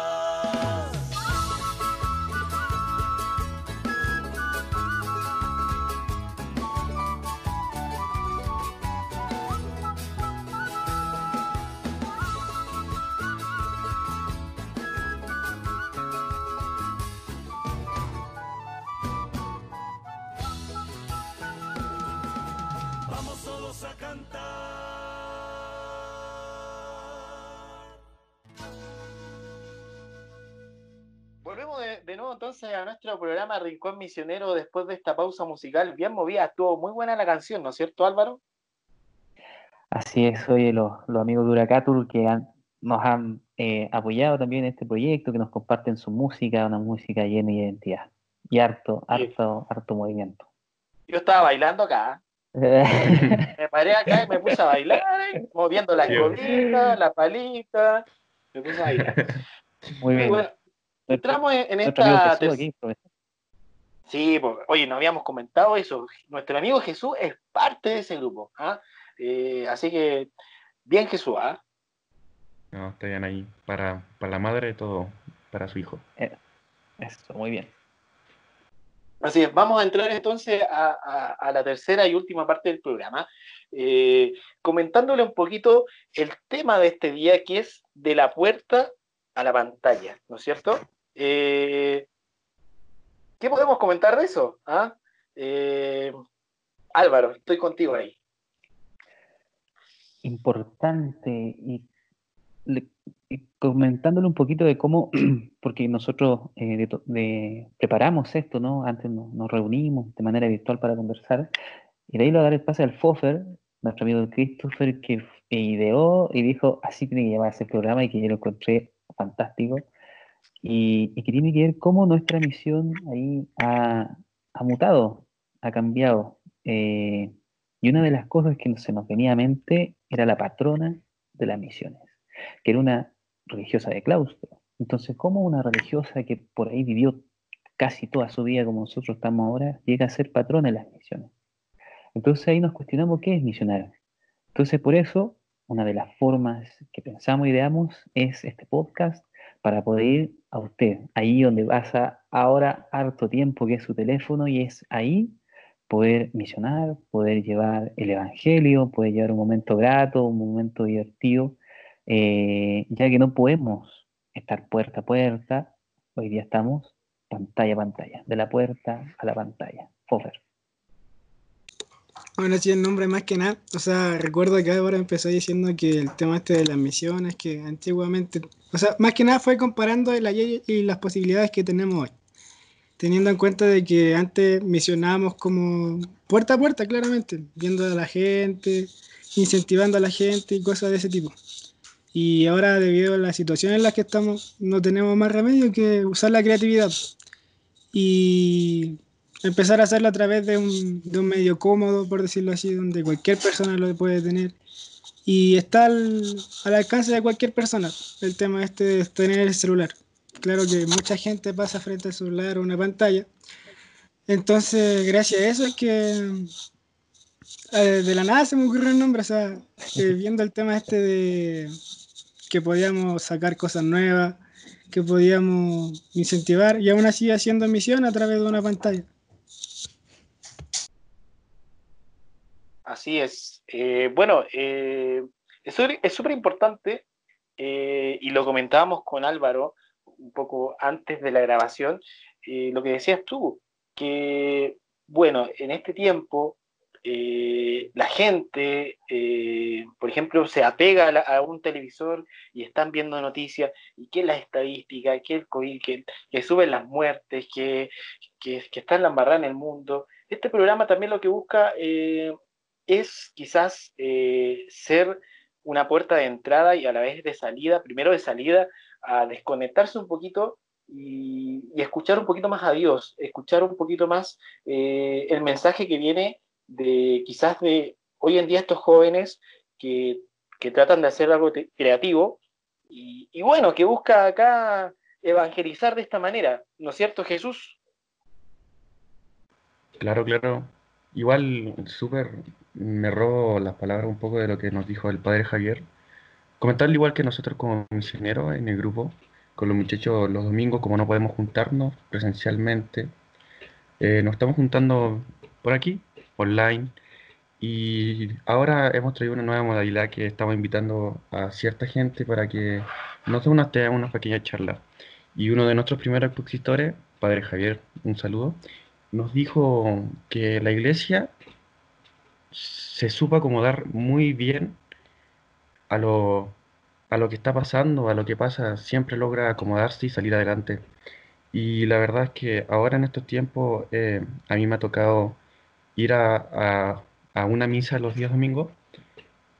[SPEAKER 1] De, nuevo entonces a nuestro programa Rincón Misionero después de esta pausa musical bien movida. Estuvo muy buena la canción, ¿no es cierto, Álvaro?
[SPEAKER 3] Así es, oye, los, los amigos de Huracatur que han- nos han eh, apoyado también en este proyecto, que nos comparten su música, una música llena de identidad. Y harto, harto, harto movimiento.
[SPEAKER 1] Yo estaba bailando acá. Me paré acá y me puse a bailar, eh, moviendo la
[SPEAKER 2] Sí.
[SPEAKER 1] colita, la palita. Me puse a bailar.
[SPEAKER 3] Muy bien.
[SPEAKER 1] bueno, entramos en, esta.
[SPEAKER 3] Aquí.
[SPEAKER 1] Sí, pues, oye, no habíamos comentado eso. Nuestro amigo Jesús es parte de ese grupo. ¿ah? Eh, así que, bien Jesús, ¿ah?
[SPEAKER 2] No, está bien ahí. Para, para la madre, todo para su hijo.
[SPEAKER 3] Eso, muy bien.
[SPEAKER 1] Así es, vamos a entrar entonces a, a- a la tercera y última parte del programa, eh, comentándole un poquito el tema de este día, que es de la puerta a la pantalla, ¿no es cierto? Eh, ¿Qué podemos comentar de eso? ah? Eh, Álvaro, estoy contigo ahí.
[SPEAKER 3] importante y, y comentándole un poquito de cómo, porque nosotros eh, de preparamos esto, ¿no? Antes nos, reunimos de manera virtual para conversar, y de ahí voy a dar el pase al Fofer, nuestro amigo Christopher, que f- ideó y dijo, así tiene que llamarse el programa, y que yo lo encontré fantástico, y, y que tiene que ver cómo nuestra misión ahí ha, mutado, ha cambiado. eh, y una de las cosas que se nos venía a mente era la patrona de las misiones, que era una religiosa de claustro. Entonces, ¿cómo una religiosa que por ahí vivió casi toda su vida como nosotros estamos ahora, llega a ser patrona de las misiones? Entonces ahí nos cuestionamos qué es misionar. Entonces, por eso, una de las formas que pensamos y ideamos es este podcast para poder ir a usted, ahí donde pasa ahora harto tiempo, que es su teléfono, y es ahí poder misionar, poder llevar el Evangelio, poder llevar un momento grato, un momento divertido, eh, ya que no podemos estar puerta a puerta, hoy día estamos pantalla a pantalla, de la puerta a la pantalla. Fofer.
[SPEAKER 4] Bueno, sí, el nombre más que nada. O sea, recuerdo que ahora empezó diciendo que el tema este de las misiones, que antiguamente, o sea, más que nada fue comparando el y las posibilidades que tenemos hoy. Teniendo en cuenta de que antes misionábamos como puerta a puerta, claramente, viendo a la gente, incentivando a la gente y cosas de ese tipo. Y ahora, debido a la situación en la que estamos, no tenemos más remedio que usar la creatividad. Y empezar a hacerlo a través de un, de un medio cómodo, por decirlo así, donde cualquier persona lo puede tener. Y está al, al alcance de cualquier persona. El tema este de tener el celular. Claro que mucha gente pasa frente al celular o una pantalla. Entonces, gracias a eso es que eh, de la nada se me ocurrió el nombre. O sea, eh, viendo el tema este de que podíamos sacar cosas nuevas, que podíamos incentivar y aún así haciendo misión a través de una pantalla.
[SPEAKER 1] Así es. Eh, bueno, eh, es súper- importante eh, y lo comentábamos con Álvaro un poco antes de la grabación, eh, lo que decías tú, que bueno, en este tiempo la gente, por ejemplo, se apega a, un televisor y están viendo noticias y que la estadística, que el COVID, que, suben las muertes, que, que, que está en la embarrada en el mundo. Este programa también lo que busca es quizás eh, ser una puerta de entrada y a la vez de salida, primero de salida, a desconectarse un poquito y, escuchar un poquito más a Dios, escuchar un poquito más eh, el mensaje que viene de quizás de hoy en día estos jóvenes que, que tratan de hacer algo creativo y, y bueno, que busca acá evangelizar de esta manera, ¿no es cierto Jesús?
[SPEAKER 2] Claro, claro. Igual, súper, me robo las palabras un poco de lo que nos dijo el padre Javier. Comentarle igual que nosotros como misioneros en el grupo, con los muchachos los domingos, como no podemos juntarnos presencialmente, eh, nos estamos juntando por aquí, online, y ahora hemos traído una nueva modalidad que estamos invitando a cierta gente para que nos una, una pequeña charla. Y uno de nuestros primeros expositores, padre Javier, un saludo, nos dijo que la iglesia se supo acomodar muy bien a lo, a lo que está pasando, a lo que pasa, siempre logra acomodarse y salir adelante. Y la verdad es que ahora en estos tiempos eh, a mí me ha tocado ir a, a- a una misa los días domingos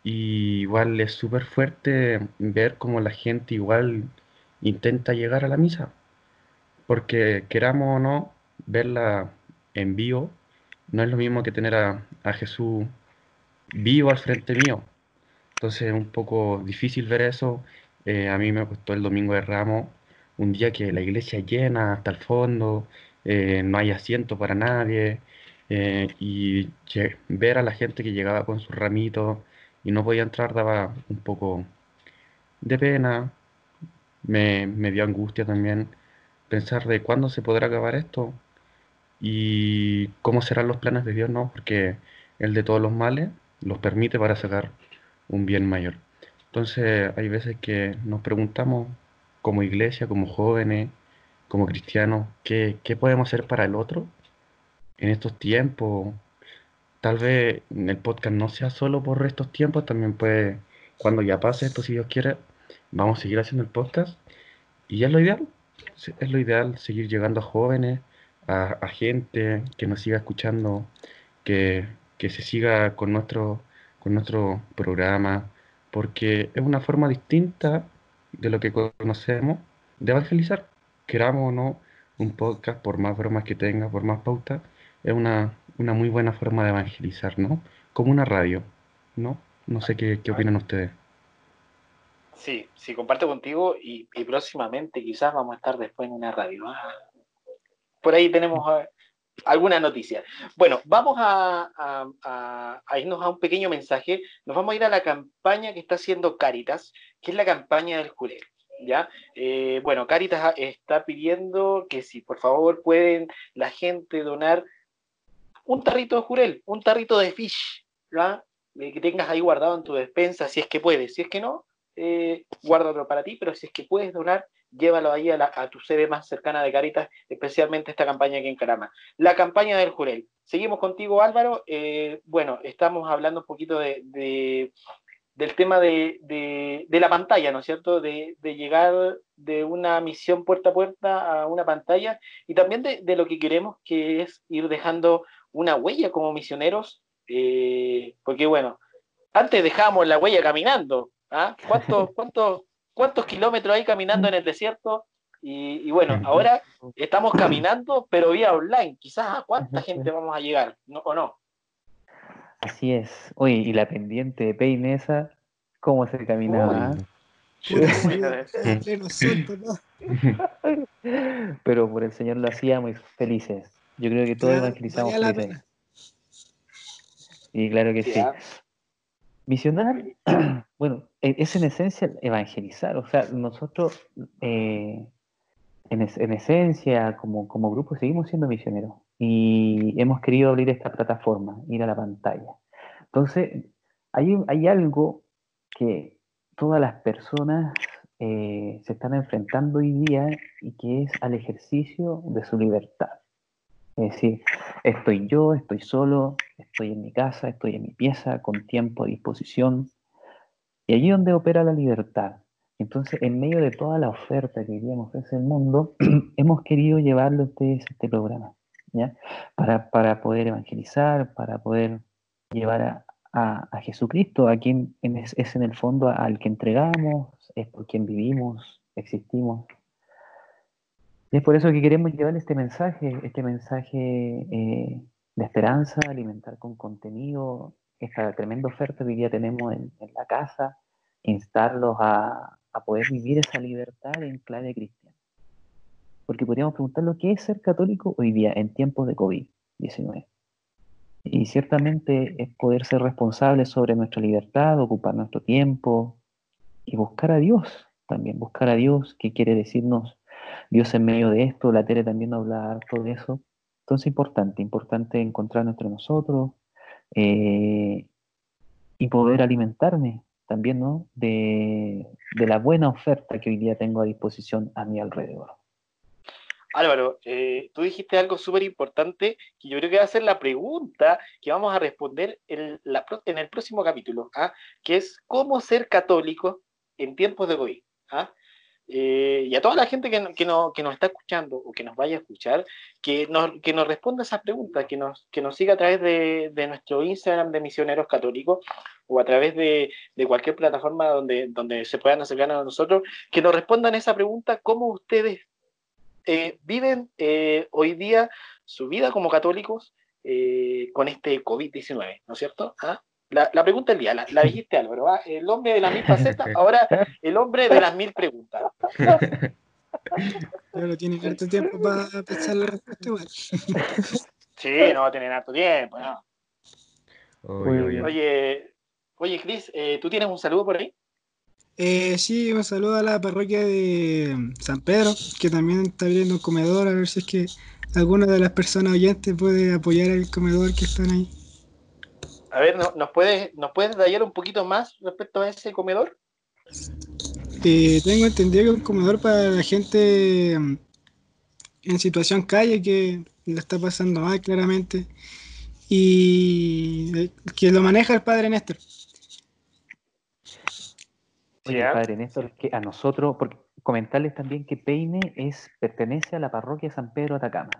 [SPEAKER 2] y igual es súper fuerte ver cómo la gente igual intenta llegar a la misa, porque queramos o no, verla en vivo no es lo mismo que tener a, a Jesús vivo al frente mío. Entonces es un poco difícil ver eso. Eh, a mí me costó el domingo de Ramos, un día que la iglesia llena hasta el fondo, eh, no hay asiento para nadie, eh, y ver a la gente que llegaba con sus ramitos y no podía entrar daba un poco de pena, me, me dio angustia también pensar de cuándo se podrá acabar esto y cómo serán los planes de Dios, ¿no? Porque el de todos los males los permite para sacar un bien mayor. Entonces hay veces que nos preguntamos como iglesia, como jóvenes, como cristianos, ¿qué, qué podemos hacer para el otro en estos tiempos? Tal vez el podcast no sea solo por estos tiempos, también puede, cuando ya pase esto, si Dios quiere, vamos a seguir haciendo el podcast. Y es lo ideal, es lo ideal seguir llegando a jóvenes, a, gente que nos siga escuchando, que, que se siga con nuestro, con nuestro programa, porque es una forma distinta de lo que conocemos de evangelizar. Queramos o no, un podcast, por más bromas que tenga, por más pautas, es una, una muy buena forma de evangelizar, ¿no? Como una radio, ¿no? No sé qué, qué opinan ustedes.
[SPEAKER 1] Sí, sí, comparto contigo y, y próximamente quizás vamos a estar después en una radio. Ah, Por ahí tenemos ah, alguna noticia. Bueno, vamos a, irnos a un pequeño mensaje. Nos vamos a ir a la campaña que está haciendo Caritas, que es la campaña del jurel. ¿Ya? Eh, bueno, Caritas está pidiendo que si por favor pueden la gente donar un tarrito de jurel, un tarrito de fish. Eh, que tengas ahí guardado en tu despensa, si es que puedes. Si es que no, eh, guárdalo para ti, pero si es que puedes donar, llévalo ahí a, tu sede más cercana de Caritas, especialmente esta campaña aquí en Carama. La campaña del Jurel. Seguimos contigo, Álvaro. Eh, bueno, estamos hablando un poquito de, de- del tema de, la pantalla, ¿no es cierto? De, llegar de una misión puerta a puerta a una pantalla y también de, lo que queremos, que es ir dejando una huella como misioneros, eh, porque bueno, antes dejábamos la huella caminando, ¿ah? ¿Cuántos, cuántos, cuántos kilómetros hay caminando en el desierto? Y, y bueno, ahora estamos caminando, pero vía online. Quizás a cuánta gente vamos a llegar, ¿no? ¿o no?
[SPEAKER 3] Así es. Oye, y la pendiente de peine esa, ¿cómo se caminaba?
[SPEAKER 4] Papá.
[SPEAKER 3] Pero por el Señor lo hacíamos felices. Yo creo que todos evangelizamos
[SPEAKER 4] pena.
[SPEAKER 3] Y claro que sí. Misionar, bueno, e- es en esencia evangelizar. O sea, nosotros eh, en, en esencia, como, como grupo, seguimos siendo misioneros. Y hemos querido abrir esta plataforma, ir a la pantalla. Entonces, hay, hay algo que todas las personas eh, se están enfrentando hoy día y que es al ejercicio de su libertad. Es decir, estoy yo, estoy solo, estoy en mi casa, estoy en mi pieza, con tiempo a disposición. Y allí donde opera la libertad. Entonces, en medio de toda la oferta que hoy día nos ofrece el mundo, hemos querido llevarle a ustedes este programa, ¿ya? Para, para poder evangelizar, para poder llevar a, a, Jesucristo, a quien en- es, es en el fondo al que entregamos, es por quien vivimos, existimos. Y es por eso que queremos llevar este mensaje, este mensaje eh, de esperanza, alimentar con contenido esta tremenda oferta que hoy día tenemos en, en la casa, instarlos a, a poder vivir esa libertad en clave cristiana. Porque podríamos preguntarlo, ¿qué es ser católico hoy día en tiempos de COVID-19? Y ciertamente es poder ser responsables sobre nuestra libertad, ocupar nuestro tiempo y buscar a Dios también, buscar a Dios, que quiere decirnos Dios en medio de esto, la tele también habla harto de eso. Entonces, importante, importante encontrarnos entre nosotros eh, y poder alimentarme también, ¿no? De, de la buena oferta que hoy día tengo a disposición a mi alrededor.
[SPEAKER 1] Álvaro, eh, tú dijiste algo súper importante que yo creo que va a ser la pregunta que vamos a responder en, la en el próximo capítulo, ¿ah? que es cómo ser católico en tiempos de COVID. ¿ah? Eh, y a toda la gente que, no- que, no- que nos está escuchando o que nos vaya a escuchar, que nos, que nos responda esa pregunta, que nos, que nos siga a través de, de nuestro Instagram de Misioneros Católicos o a través de, de cualquier plataforma donde, donde se puedan acercar a nosotros, que nos respondan esa pregunta, cómo ustedes eh, viven eh, hoy día su vida como católicos con este COVID-19, ¿no es cierto? ¿Ah? La, la pregunta del día, la, la dijiste Álvaro, ¿ah? el hombre de las mil facetas, ahora el hombre de las mil preguntas.
[SPEAKER 4] Claro, tienen harto tiempo para pensar la respuesta igual.
[SPEAKER 1] Sí, no tienen harto tiempo, ¿no?
[SPEAKER 2] Oye. Oye,
[SPEAKER 1] oye Cris, eh, ¿tú tienes un saludo por ahí?
[SPEAKER 4] Eh, sí, un saludo a la parroquia de San Pedro, que también está abriendo un comedor, a ver si es que alguna de las personas oyentes puede apoyar el comedor que están ahí.
[SPEAKER 1] A ver, ¿no- ¿nos puedes, ¿nos puedes detallar un poquito más respecto a ese comedor?
[SPEAKER 4] Eh, tengo entendido que es un comedor para la gente mm, en situación calle que la está pasando mal claramente y eh, que lo maneja el padre Néstor.
[SPEAKER 3] Oye,
[SPEAKER 1] Ya.
[SPEAKER 3] padre Néstor, que a nosotros, porque comentarles también que Peine es, pertenece a la parroquia San Pedro Atacama,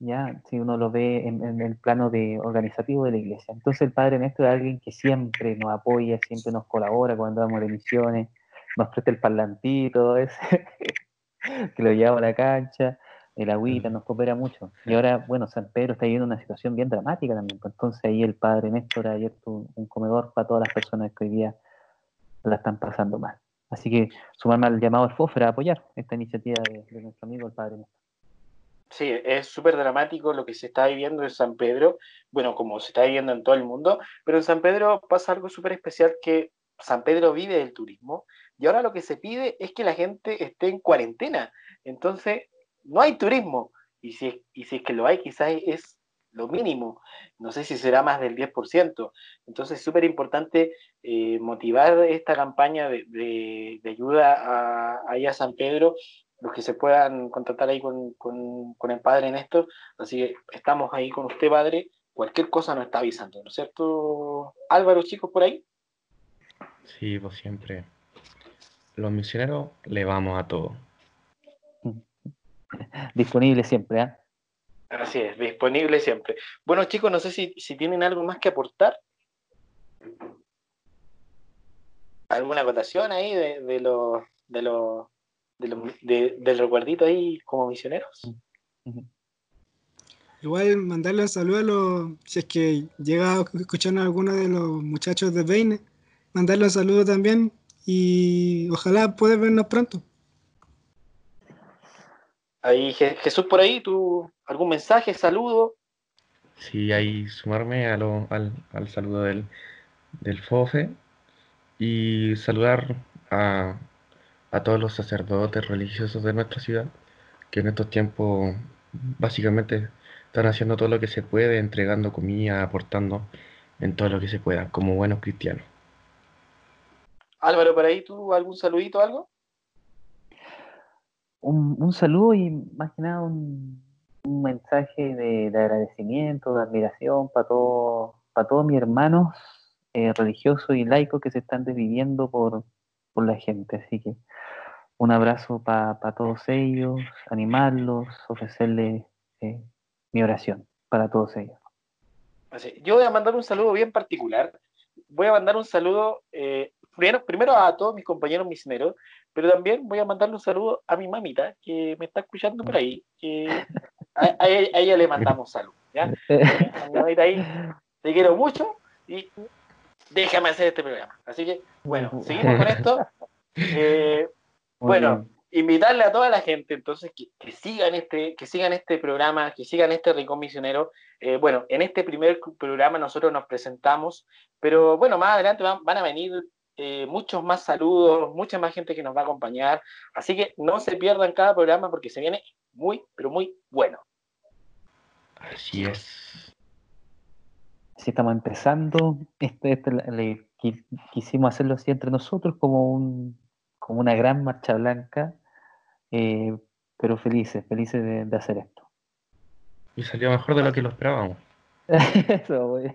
[SPEAKER 3] ya, si uno lo ve en, en el plano de organizativo de la iglesia. Entonces el padre Néstor es alguien que siempre nos apoya, siempre nos colabora cuando damos de misiones, nos presta el parlantito ese, que lo llevamos a la cancha, el agüita, nos coopera mucho. Y ahora, bueno, San Pedro está viviendo una situación bien dramática también, pues entonces ahí el padre Néstor ha abierto un, un comedor para todas las personas que hoy día la están pasando mal. Así que sumarme al llamado al FOFRA a apoyar esta iniciativa de, de nuestro amigo el padre Néstor.
[SPEAKER 1] Sí, es súper dramático lo que se está viviendo en San Pedro, bueno, como se está viviendo en todo el mundo, pero en San Pedro pasa algo súper especial que San Pedro vive del turismo y ahora lo que se pide es que la gente esté en cuarentena. Entonces, no hay turismo y si, y si es que lo hay, quizás es lo mínimo. No sé si será más del 10%. Entonces, es súper importante eh, motivar esta campaña de, de- ayuda a San Pedro los que se puedan contactar ahí con, con- con el padre Néstor. Así que estamos ahí con usted, padre. Cualquier cosa nos está avisando, ¿no es cierto? Álvaro, chicos, por ahí.
[SPEAKER 2] Sí, pues siempre. Los misioneros le vamos a todo.
[SPEAKER 3] Disponible siempre, ¿ah?
[SPEAKER 1] Así es, disponible siempre. Bueno, chicos, no sé si, si tienen algo más que aportar. ¿Alguna acotación ahí de, de los de los de los- de- del recuerdito ahí como misioneros?
[SPEAKER 4] Igual mandarle un saludo a los, si es que llega a escucharnos alguno de los muchachos de Peine, mandarle un saludo también y ojalá pueda vernos pronto.
[SPEAKER 1] Ahí, Je- Jesús, por ahí, ¿tú algún mensaje, saludo?
[SPEAKER 2] Sí, ahí sumarme a lo- al, al saludo del, del FOFE y saludar a, a todos los sacerdotes religiosos de nuestra ciudad que en estos tiempos básicamente están haciendo todo lo que se puede, entregando comida, aportando en todo lo que se pueda, como buenos cristianos.
[SPEAKER 1] Álvaro, por ahí, ¿tú algún saludito, algo?
[SPEAKER 3] Un, un saludo y más que nada un, un mensaje de, de agradecimiento, de admiración para todos para todos mis hermanos eh, religiosos y laicos que se están desviviendo por, por la gente. Así que un abrazo para todos ellos, animarlos, ofrecerles eh, mi oración para todos ellos.
[SPEAKER 1] Yo voy a mandar un saludo bien particular. voy a mandar un saludo eh, primero, primero a todos mis compañeros misioneros, pero también voy a mandarle un saludo a mi mamita que me está escuchando por ahí. que a, a ella, a ella le mandamos salud. ¿ya? A mi mamita ahí, te quiero mucho y déjame hacer este programa. Así que, bueno, seguimos con esto. Eh, bueno, invitarle a toda la gente entonces que, que sigan este que sigan este programa que sigan este rincón misionero Eh, bueno en este primer programa nosotros nos presentamos pero bueno más adelante van, van a venir eh, muchos más saludos mucha más gente que nos va a acompañar así que no se pierdan cada programa porque se viene muy pero muy bueno
[SPEAKER 2] Así es.
[SPEAKER 3] Si estamos empezando, este, este le- le- qui- quisimos hacerlo así entre nosotros como, un, como una gran marcha blanca, eh, pero felices, felices de, de hacer esto.
[SPEAKER 2] Y salió mejor de lo que lo esperábamos.
[SPEAKER 3] Eso, güey.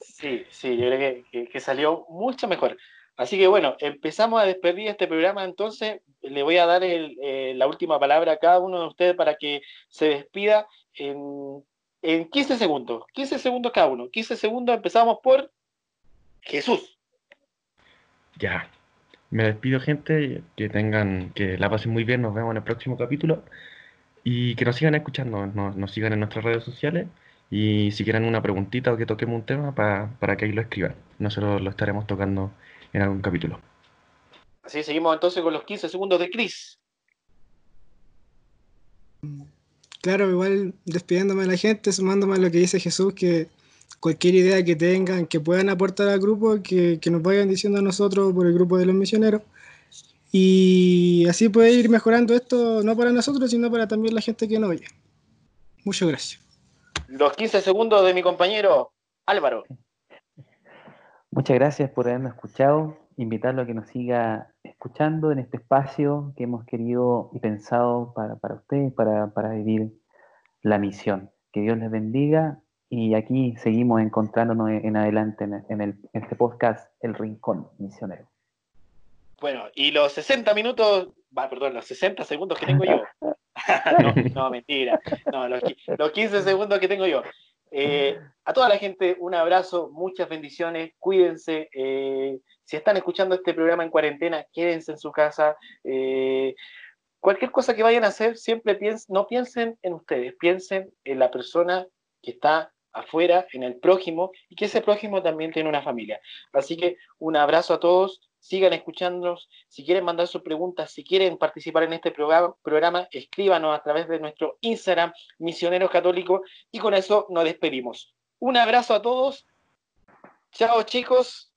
[SPEAKER 1] Sí, sí, yo creo que, que- que salió mucho mejor. Así que bueno, empezamos a despedir este programa, entonces le voy a dar el, eh, la última palabra a cada uno de ustedes para que se despida en, en 15 segundos. 15 segundos cada uno. 15 segundos, empezamos por Jesús.
[SPEAKER 2] Ya. Me despido, gente. Que tengan, que la pasen muy bien. Nos vemos en el próximo capítulo. Y que nos sigan escuchando, nos, nos sigan en nuestras redes sociales. Y si quieren una preguntita o que toquemos un tema, pa- para que ahí lo escriban. Nosotros lo estaremos tocando en algún capítulo.
[SPEAKER 1] Así seguimos entonces con los 15 segundos de Chris.
[SPEAKER 4] Claro, igual despidiéndome de la gente, sumándome a lo que dice Jesús, que cualquier idea que tengan, que puedan aportar al grupo, que, que nos vayan diciendo a nosotros por el grupo de los misioneros. Y así puede ir mejorando esto, no para nosotros, sino para también la gente que nos oye. Muchas gracias.
[SPEAKER 1] Los 15 segundos de mi compañero Álvaro.
[SPEAKER 3] Muchas gracias por habernos escuchado. Invitarlo a que nos siga escuchando en este espacio que hemos querido y pensado para, para ustedes, para, para vivir la misión. Que Dios les bendiga y aquí seguimos encontrándonos en, adelante en, el- en el- en este podcast El Rincón Misionero.
[SPEAKER 1] Bueno, y los 60 minutos, perdón, los 60 segundos que tengo yo. no, no, mentira. No, los 15 segundos que tengo yo. Eh, a toda la gente, un abrazo, muchas bendiciones, cuídense. eh, si están escuchando este programa en cuarentena, quédense en su casa. eh, cualquier cosa que vayan a hacer, siempre piensen, no piensen en ustedes, piensen en la persona que está afuera, en el prójimo, y que ese prójimo también tiene una familia. Así que un abrazo a todos, sigan escuchándonos. Si quieren mandar sus preguntas, si quieren participar en este programa, escríbanos a través de nuestro Instagram, Misioneros Católicos, y con eso nos despedimos. Un abrazo a todos. Chao chicos,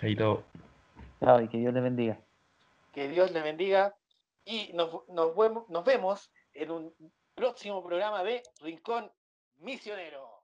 [SPEAKER 2] Chaito.
[SPEAKER 3] Chao y que Dios les bendiga.
[SPEAKER 1] que Dios les bendiga y nos, nos vemos- nos vemos en un próximo programa de Rincón Misionero.